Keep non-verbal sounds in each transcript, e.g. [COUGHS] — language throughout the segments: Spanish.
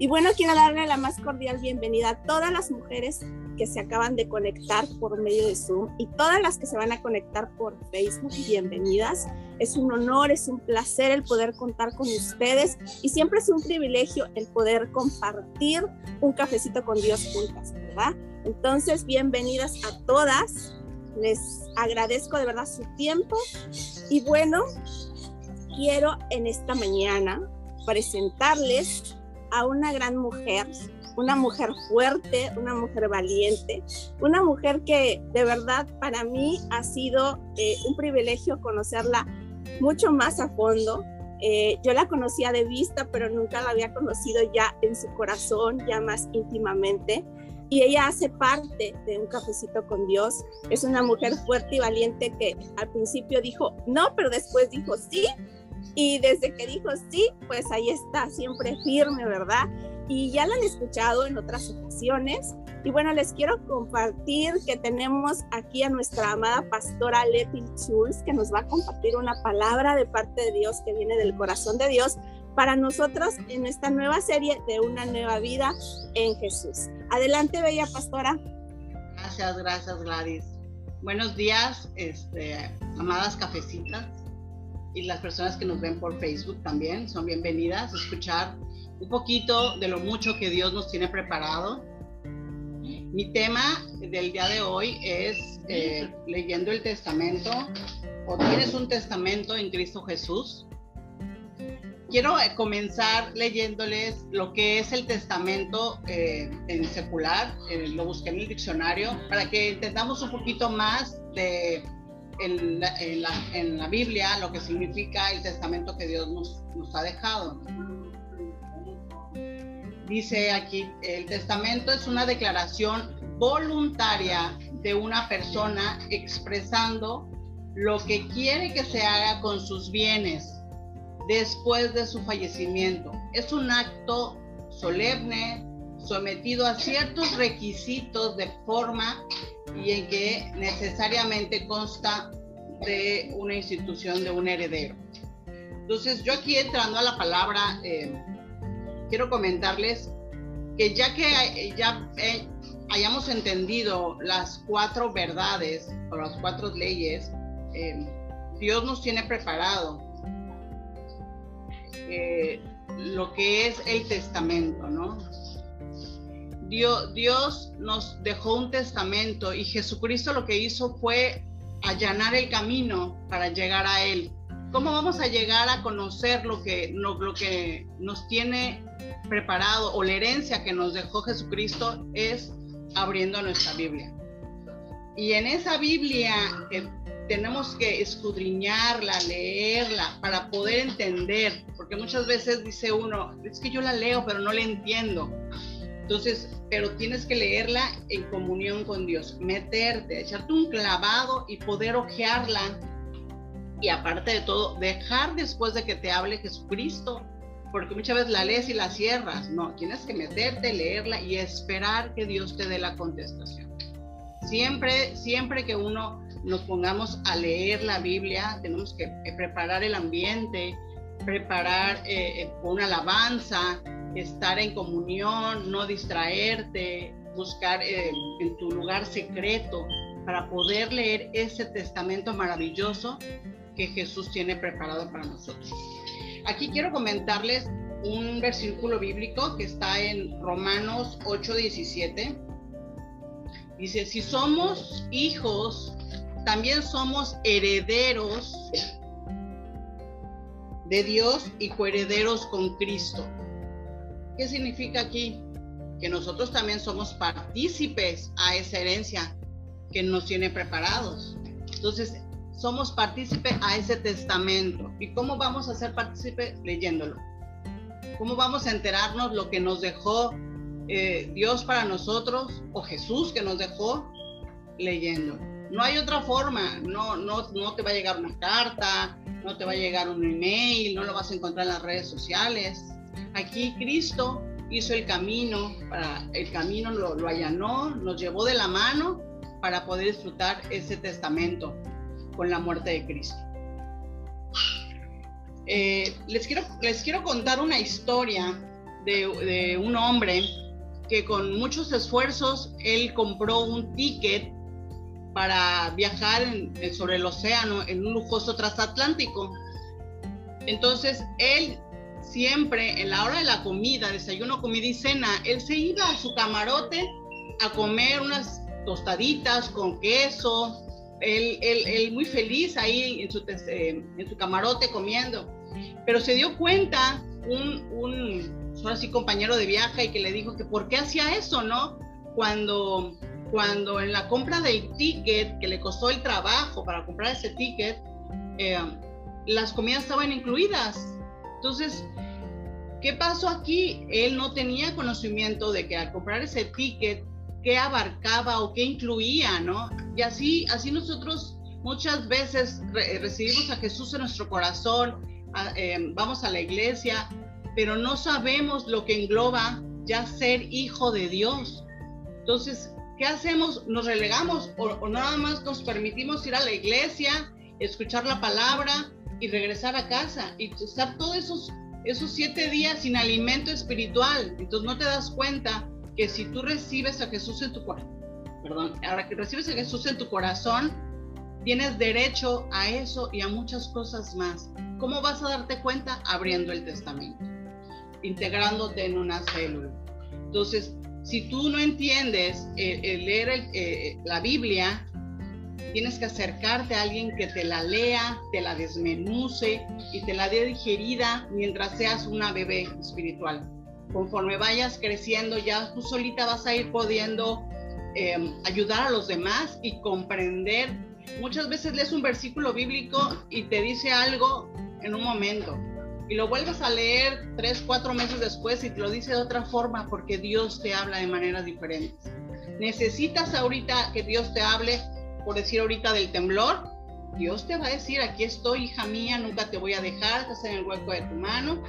Y bueno, quiero darle la más cordial bienvenida a todas las mujeres que se acaban de conectar por medio de Zoom y todas las que se van a conectar por Facebook. Bienvenidas. Es un honor, es un placer el poder contar con ustedes y siempre es un privilegio el poder compartir un cafecito con Dios juntas, ¿verdad? Entonces, bienvenidas a todas. Les agradezco de verdad su tiempo y bueno, quiero en esta mañana presentarles a una gran mujer, una mujer fuerte, una mujer valiente, una mujer que de verdad para mí ha sido eh, un privilegio conocerla mucho más a fondo. Eh, yo la conocía de vista, pero nunca la había conocido ya en su corazón, ya más íntimamente. Y ella hace parte de un cafecito con Dios. Es una mujer fuerte y valiente que al principio dijo no, pero después dijo sí y desde que dijo sí, pues ahí está, siempre firme, ¿verdad? Y ya la han escuchado en otras ocasiones. Y bueno, les quiero compartir que tenemos aquí a nuestra amada pastora Leti Schulz, que nos va a compartir una palabra de parte de Dios que viene del corazón de Dios para nosotros en esta nueva serie de una nueva vida en Jesús. Adelante, bella pastora. Gracias, gracias, Gladys. Buenos días, este, amadas cafecitas y las personas que nos ven por Facebook también son bienvenidas a escuchar un poquito de lo mucho que Dios nos tiene preparado. Mi tema del día de hoy es eh, leyendo el testamento o tienes un testamento en Cristo Jesús. Quiero eh, comenzar leyéndoles lo que es el testamento eh, en secular, lo busqué en el diccionario, para que entendamos un poquito más de en la, Biblia lo que significa el testamento que Dios nos, nos ha dejado. Dice aquí, el testamento es una declaración voluntaria de una persona expresando lo que quiere que se haga con sus bienes después de su fallecimiento. Es un acto solemne, sometido a ciertos requisitos de forma y en que necesariamente consta de una institución, de un heredero. Entonces, yo aquí entrando a la palabra, eh, quiero comentarles que ya que eh, ya eh, hayamos entendido las cuatro verdades o las cuatro leyes, Dios nos tiene preparado lo que es el testamento, ¿no? Dios, nos dejó un testamento y Jesucristo lo que hizo fue allanar el camino para llegar a Él. ¿Cómo vamos a llegar a conocer lo que, lo que nos tiene preparado o la herencia que nos dejó Jesucristo? Es abriendo nuestra Biblia. Y en esa Biblia eh, tenemos que escudriñarla, leerla para poder entender, porque muchas veces dice uno, es que yo la leo pero no la entiendo. Entonces, pero tienes que leerla en comunión con Dios, meterte, echarte un clavado y poder ojearla. Y aparte de todo, dejar después de que te hable Jesucristo, porque muchas veces la lees y la cierras. No, tienes que meterte, leerla y esperar que Dios te dé la contestación. Siempre, siempre que uno nos pongamos a leer la Biblia, tenemos que preparar el ambiente, preparar eh, eh, una alabanza, estar en comunión, no distraerte, buscar eh, en tu lugar secreto para poder leer ese testamento maravilloso que Jesús tiene preparado para nosotros. Aquí quiero comentarles un versículo bíblico que está en Romanos 8:17. Dice, si somos hijos, también somos herederos de Dios y coherederos con Cristo. ¿Qué significa aquí? Que nosotros también somos partícipes a esa herencia que nos tiene preparados. Entonces, somos partícipes a ese testamento. ¿Y cómo vamos a ser partícipes? Leyéndolo. ¿Cómo vamos a enterarnos lo que nos dejó eh, Dios para nosotros o Jesús que nos dejó? Leyendo. No hay otra forma. No, no, no te va a llegar una carta, no te va a llegar un email, no lo vas a encontrar en las redes sociales Aquí Cristo hizo el camino, para, el camino lo, allanó, nos llevó de la mano para poder disfrutar ese testamento con la muerte de Cristo. Eh, les, quiero, les quiero contar una historia de, un hombre que con muchos esfuerzos él compró un ticket para viajar sobre el océano en un lujoso transatlántico. Entonces él siempre en la hora de la comida, desayuno, comida y cena, él se iba a su camarote a comer unas tostaditas con queso, él, él, muy feliz ahí en su, eh, en su camarote comiendo. Pero se dio cuenta un, un ahora sí, compañero de viaje y que le dijo que por qué hacía eso, ¿no? Cuando, cuando en la compra del ticket, que le costó el trabajo para comprar ese ticket, eh, las comidas estaban incluidas. Entonces, ¿qué pasó aquí? Él no tenía conocimiento de que al comprar ese ticket, qué abarcaba o qué incluía, ¿no? Y así, así nosotros muchas veces recibimos a Jesús en nuestro corazón, em, vamos a la iglesia, pero no sabemos lo que engloba ya ser hijo de Dios. Entonces, ¿qué hacemos? ¿Nos relegamos o, o nada más nos permitimos ir a la iglesia, escuchar la palabra y regresar a casa y estar todos esos, esos siete días sin alimento espiritual? Entonces no te das cuenta que si tú recibes a Jesús en tu corazón, perdón, ahora que recibes a Jesús en tu corazón, tienes derecho a eso y a muchas cosas más. ¿Cómo vas a darte cuenta? Abriendo el testamento, integrándote en una célula. Entonces, si tú no entiendes el, leer eh, la Biblia, tienes que acercarte a alguien que te la lea, te la desmenuce y te la dé digerida mientras seas una bebé espiritual conforme vayas creciendo, ya tú solita vas a ir pudiendo em, ayudar a los demás y comprender. Muchas veces lees un versículo bíblico y te dice algo en un momento y lo vuelves a leer tres, cuatro meses después y te lo dice de otra forma porque Dios te habla de maneras diferentes. Necesitas ahorita que Dios te hable, por decir ahorita del temblor, Dios te va a decir, aquí estoy, hija mía, nunca te voy a dejar, estás en el hueco de tu mano,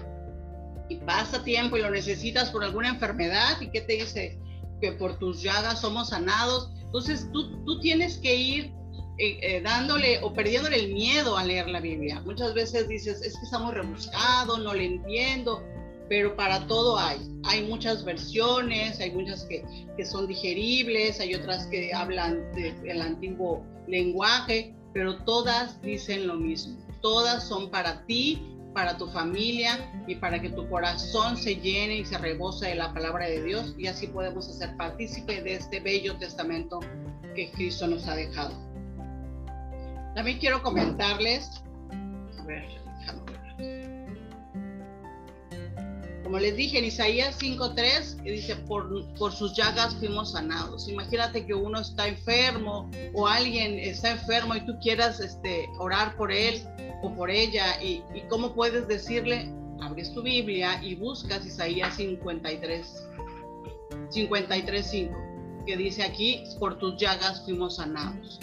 y pasa tiempo y lo necesitas por alguna enfermedad y qué te dice que por tus llagas somos sanados. Entonces tú, tú tienes que ir eh, eh, dándole o perdiéndole el miedo a leer la Biblia. Muchas veces dices, es que estamos rebuscados, no le entiendo, pero para todo hay. Hay muchas versiones, hay muchas que, que son digeribles, hay otras que hablan del antiguo lenguaje, pero todas dicen lo mismo. Todas son para ti para tu familia y para que tu corazón se llene y se rebose de la palabra de Dios y así podemos ser partícipe de este bello testamento que Cristo nos ha dejado. También quiero comentarles, a ver, como les dije en Isaías 5.3, que dice, por, por sus llagas fuimos sanados. Imagínate que uno está enfermo o alguien está enfermo y tú quieras este, orar por él o por ella y, cómo puedes decirle, abres tu Biblia y buscas Isaías 53, 53.5, que dice aquí, por tus llagas fuimos sanados.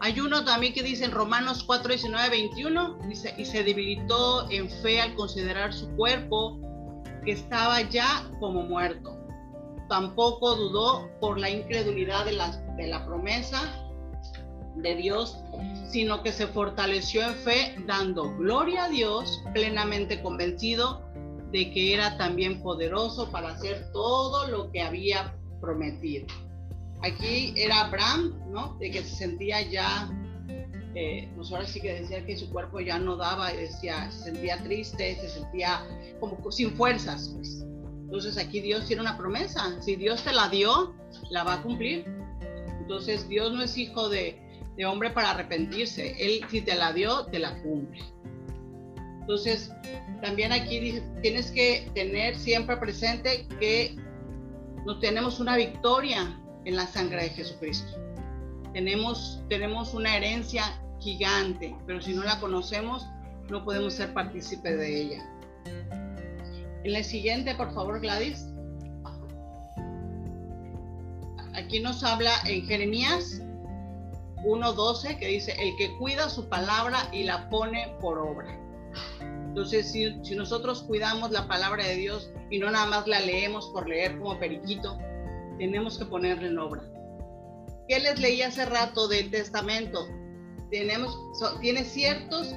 Hay uno también que dice en Romanos 4, 19, 21, dice, y se debilitó en fe al considerar su cuerpo que estaba ya como muerto. Tampoco dudó por la incredulidad de la, de la promesa de Dios, sino que se fortaleció en fe, dando gloria a Dios, plenamente convencido de que era también poderoso para hacer todo lo que había prometido. Aquí era Abraham, ¿no? De que se sentía ya, eh, pues ahora sí que decía que su cuerpo ya no daba, decía, se sentía triste, se sentía como sin fuerzas, pues. Entonces aquí Dios tiene una promesa, si Dios te la dio, la va a cumplir. Entonces Dios no es hijo de, de hombre para arrepentirse. Él, si te la dio, te la cumple. Entonces, también aquí tienes que tener siempre presente que no tenemos una victoria en la sangre de Jesucristo. Tenemos, tenemos una herencia gigante, pero si no la conocemos, no podemos ser partícipes de ella. En la siguiente, por favor, Gladys. Aquí nos habla en Jeremías 1.12 que dice, el que cuida su palabra y la pone por obra. Entonces, si, si, nosotros cuidamos la palabra de Dios y no nada más la leemos por leer como periquito, tenemos que ponerla en obra. ¿Qué les leí hace rato del testamento? Tenemos, tiene ciertos,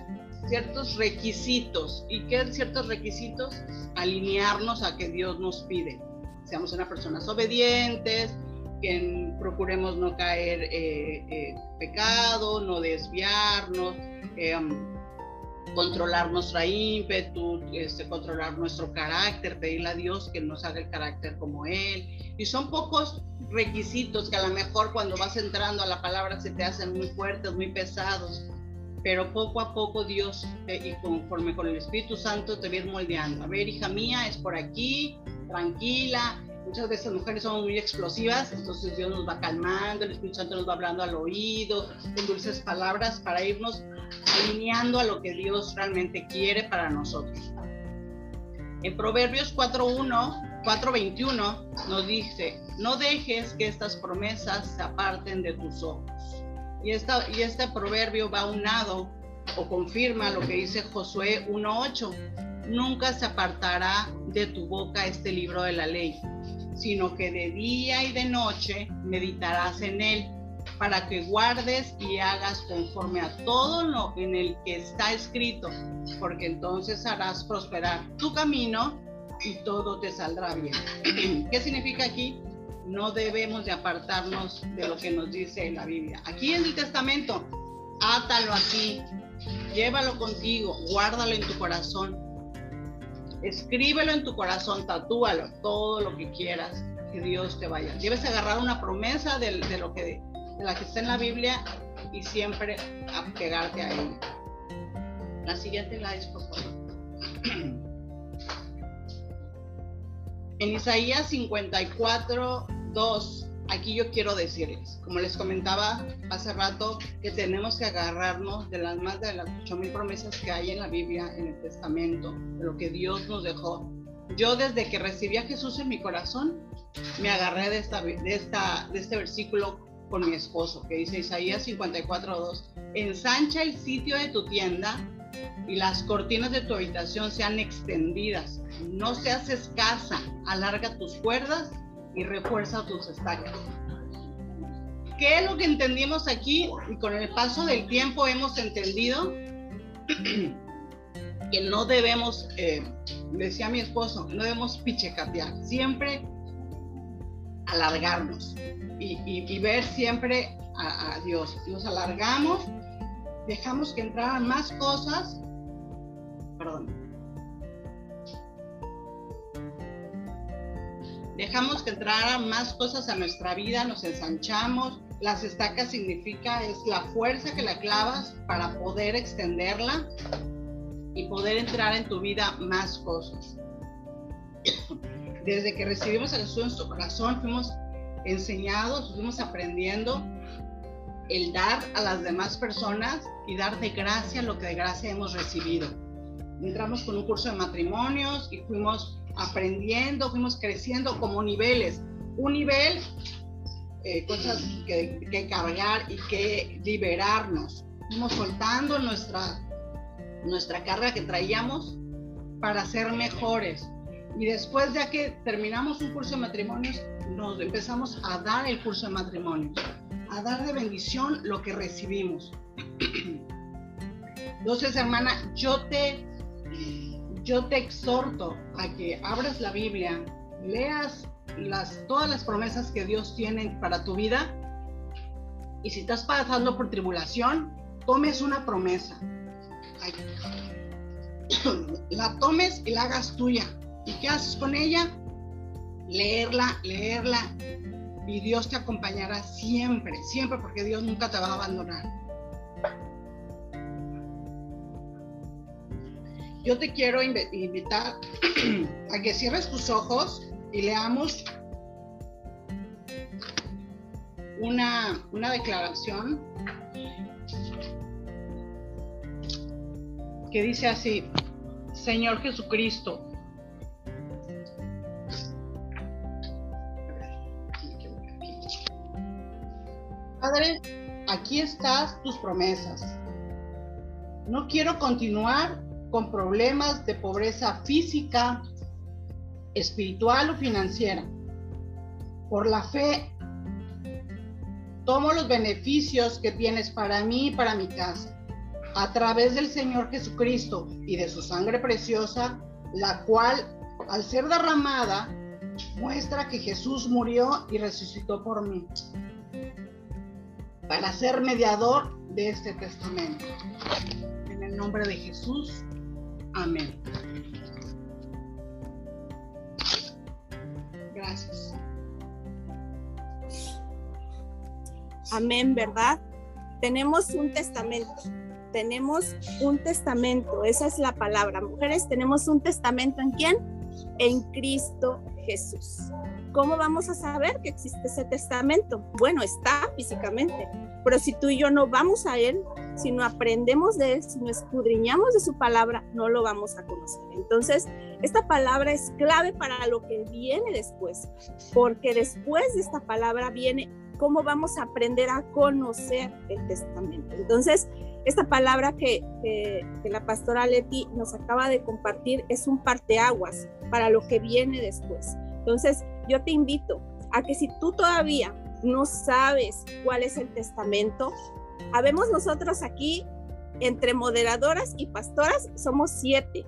ciertos requisitos. ¿Y qué ciertos requisitos? Alinearnos a que Dios nos pide. Seamos unas personas obedientes, que procuremos no caer eh, eh, pecado, no desviarnos, eh, controlar nuestra ímpetu, este, controlar nuestro carácter, pedirle a Dios que nos haga el carácter como Él. Y son pocos requisitos que a lo mejor cuando vas entrando a la palabra se te hacen muy fuertes, muy pesados, pero poco a poco Dios, y conforme con el Espíritu Santo, te viene moldeando. A ver, hija mía, es por aquí, tranquila, muchas veces las mujeres somos muy explosivas, entonces Dios nos va calmando, el Espíritu Santo nos va hablando al oído, con dulces palabras para irnos alineando a lo que Dios realmente quiere para nosotros. En Proverbios 4.1, 4.21 nos dice, no dejes que estas promesas se aparten de tus ojos. Y, esta, y este proverbio va unado o confirma lo que dice Josué 1.8. Nunca se apartará de tu boca este libro de la ley, sino que de día y de noche meditarás en él, para que guardes y hagas conforme a todo lo en el que está escrito, porque entonces harás prosperar tu camino y todo te saldrá bien. [CLEARS THROAT] ¿Qué significa aquí? No debemos de apartarnos de lo que nos dice la Biblia. Aquí en el Testamento, átalo aquí, llévalo contigo, guárdalo en tu corazón, escríbelo en tu corazón, tatúalo, todo lo que quieras, que Dios te vaya. Debes agarrar una promesa de, lo que, de la que está en la Biblia y siempre apegarte a ella. La siguiente la es, por favor. [CLEARS THROAT] En Isaías 54, 2, aquí yo quiero decirles, como les comentaba hace rato, que tenemos que agarrarnos de las más de las 8.000 promesas que hay en la Biblia, en el Testamento, de lo que Dios nos dejó. Yo desde que recibí a Jesús en mi corazón, me agarré de, esta, de, esta, de este versículo con mi esposo, que dice Isaías 54, 2, ensancha el sitio de tu tienda y las cortinas de tu habitación sean extendidas. No seas escasa, alarga tus cuerdas y refuerza tus estacas. ¿Qué es lo que entendimos aquí? Y con el paso del tiempo hemos entendido [CLEARS THROAT] que no debemos, eh, decía mi esposo, no debemos pichecatear, siempre alargarnos y, ver siempre a, a, Dios. Nos alargamos, dejamos que entraran más cosas, perdón, dejamos que entraran más cosas a nuestra vida, nos ensanchamos. Las estacas significa es la fuerza que la clavas para poder extenderla y poder entrar en tu vida más cosas. Desde que recibimos a Jesús en nuestro corazón, fuimos enseñados, fuimos aprendiendo el dar a las demás personas y dar de gracia lo que de gracia hemos recibido. Entramos con un curso de matrimonios y fuimos aprendiendo, fuimos creciendo como niveles. Un nivel, eh, cosas que, que, cargar y que liberarnos. Fuimos soltando nuestra, nuestra carga que traíamos para ser mejores. Y después de que terminamos un curso de matrimonios, nos empezamos a dar el curso de matrimonios, a dar de bendición lo que recibimos. [CLEARS THROAT] Entonces, hermana, yo te yo te exhorto a que abras la Biblia, leas todas las promesas que Dios tiene para tu vida y si estás pasando por tribulación, tomes una promesa. [COUGHS] La tomes y la hagas tuya. ¿Y qué haces con ella? Leerla, leerla. Y Dios te acompañará siempre, siempre, porque Dios nunca te va a abandonar. Yo te quiero invitar [CLEARS THROAT] a que cierres tus ojos y leamos una, una declaración que dice así, Señor Jesucristo, Padre, aquí estás tus promesas. No quiero continuar con problemas de pobreza física, espiritual o financiera. Por la fe, tomo los beneficios que tienes para mí y para mi casa. a través del Señor Jesucristo y de su sangre preciosa, la cual, al ser derramada, muestra que Jesús murió y resucitó por mí, para ser mediador de este testamento. En el nombre de Jesús, amén. Gracias. Amén, ¿verdad? Tenemos un testamento tenemos un testamento, esa es la palabra. Mujeres, tenemos un testamento en quién? En Cristo Jesús. ¿Cómo vamos a saber que existe ese testamento? Bueno, está físicamente, pero si tú y yo no vamos a él, si no aprendemos de él, si no escudriñamos de su palabra, no lo vamos a conocer. Entonces, esta palabra es clave para lo que viene después, porque después de esta palabra viene cómo vamos a aprender a conocer el testamento. Entonces, esta palabra que, la pastora Leti nos acaba de compartir es un parteaguas para lo que viene después. Entonces, yo te invito a que si tú todavía no sabes cuál es el testamento, habemos nosotros aquí, entre moderadoras y pastoras, somos siete,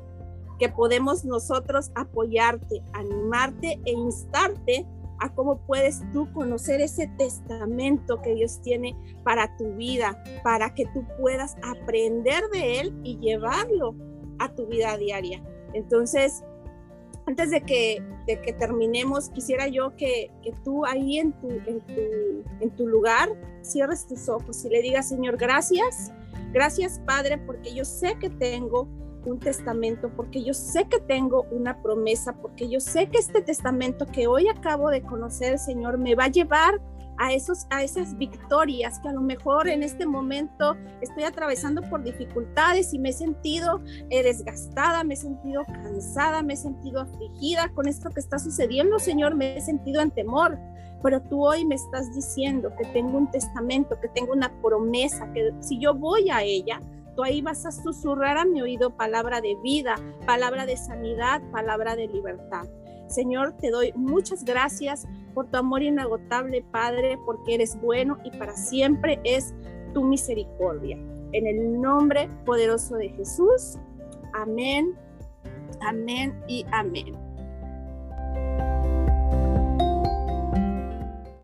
que podemos nosotros apoyarte, animarte e instarte a cómo puedes tú conocer ese testamento que Dios tiene para tu vida, para que tú puedas aprender de Él y llevarlo a tu vida diaria. Entonces, antes de que, de que terminemos, quisiera yo que, que tú ahí en tu, en, tu, en tu lugar cierres tus ojos y le digas, Señor, gracias, gracias Padre, porque yo sé que tengo un testamento, porque yo sé que tengo una promesa, porque yo sé que este testamento que hoy acabo de conocer, Señor, me va a llevar a, esos, a esas victorias que a lo mejor en este momento estoy atravesando por dificultades y me he sentido eh, desgastada, me he sentido cansada, me he sentido afligida con esto que está sucediendo, Señor, me he sentido en temor. Pero tú hoy me estás diciendo que tengo un testamento, que tengo una promesa, que si yo voy a ella, tú ahí vas a susurrar a mi oído palabra de vida, palabra de sanidad, palabra de libertad. Señor, te doy muchas gracias por tu amor inagotable, Padre, porque eres bueno y para siempre es tu misericordia. En el nombre poderoso de Jesús. Amén, amén y amén.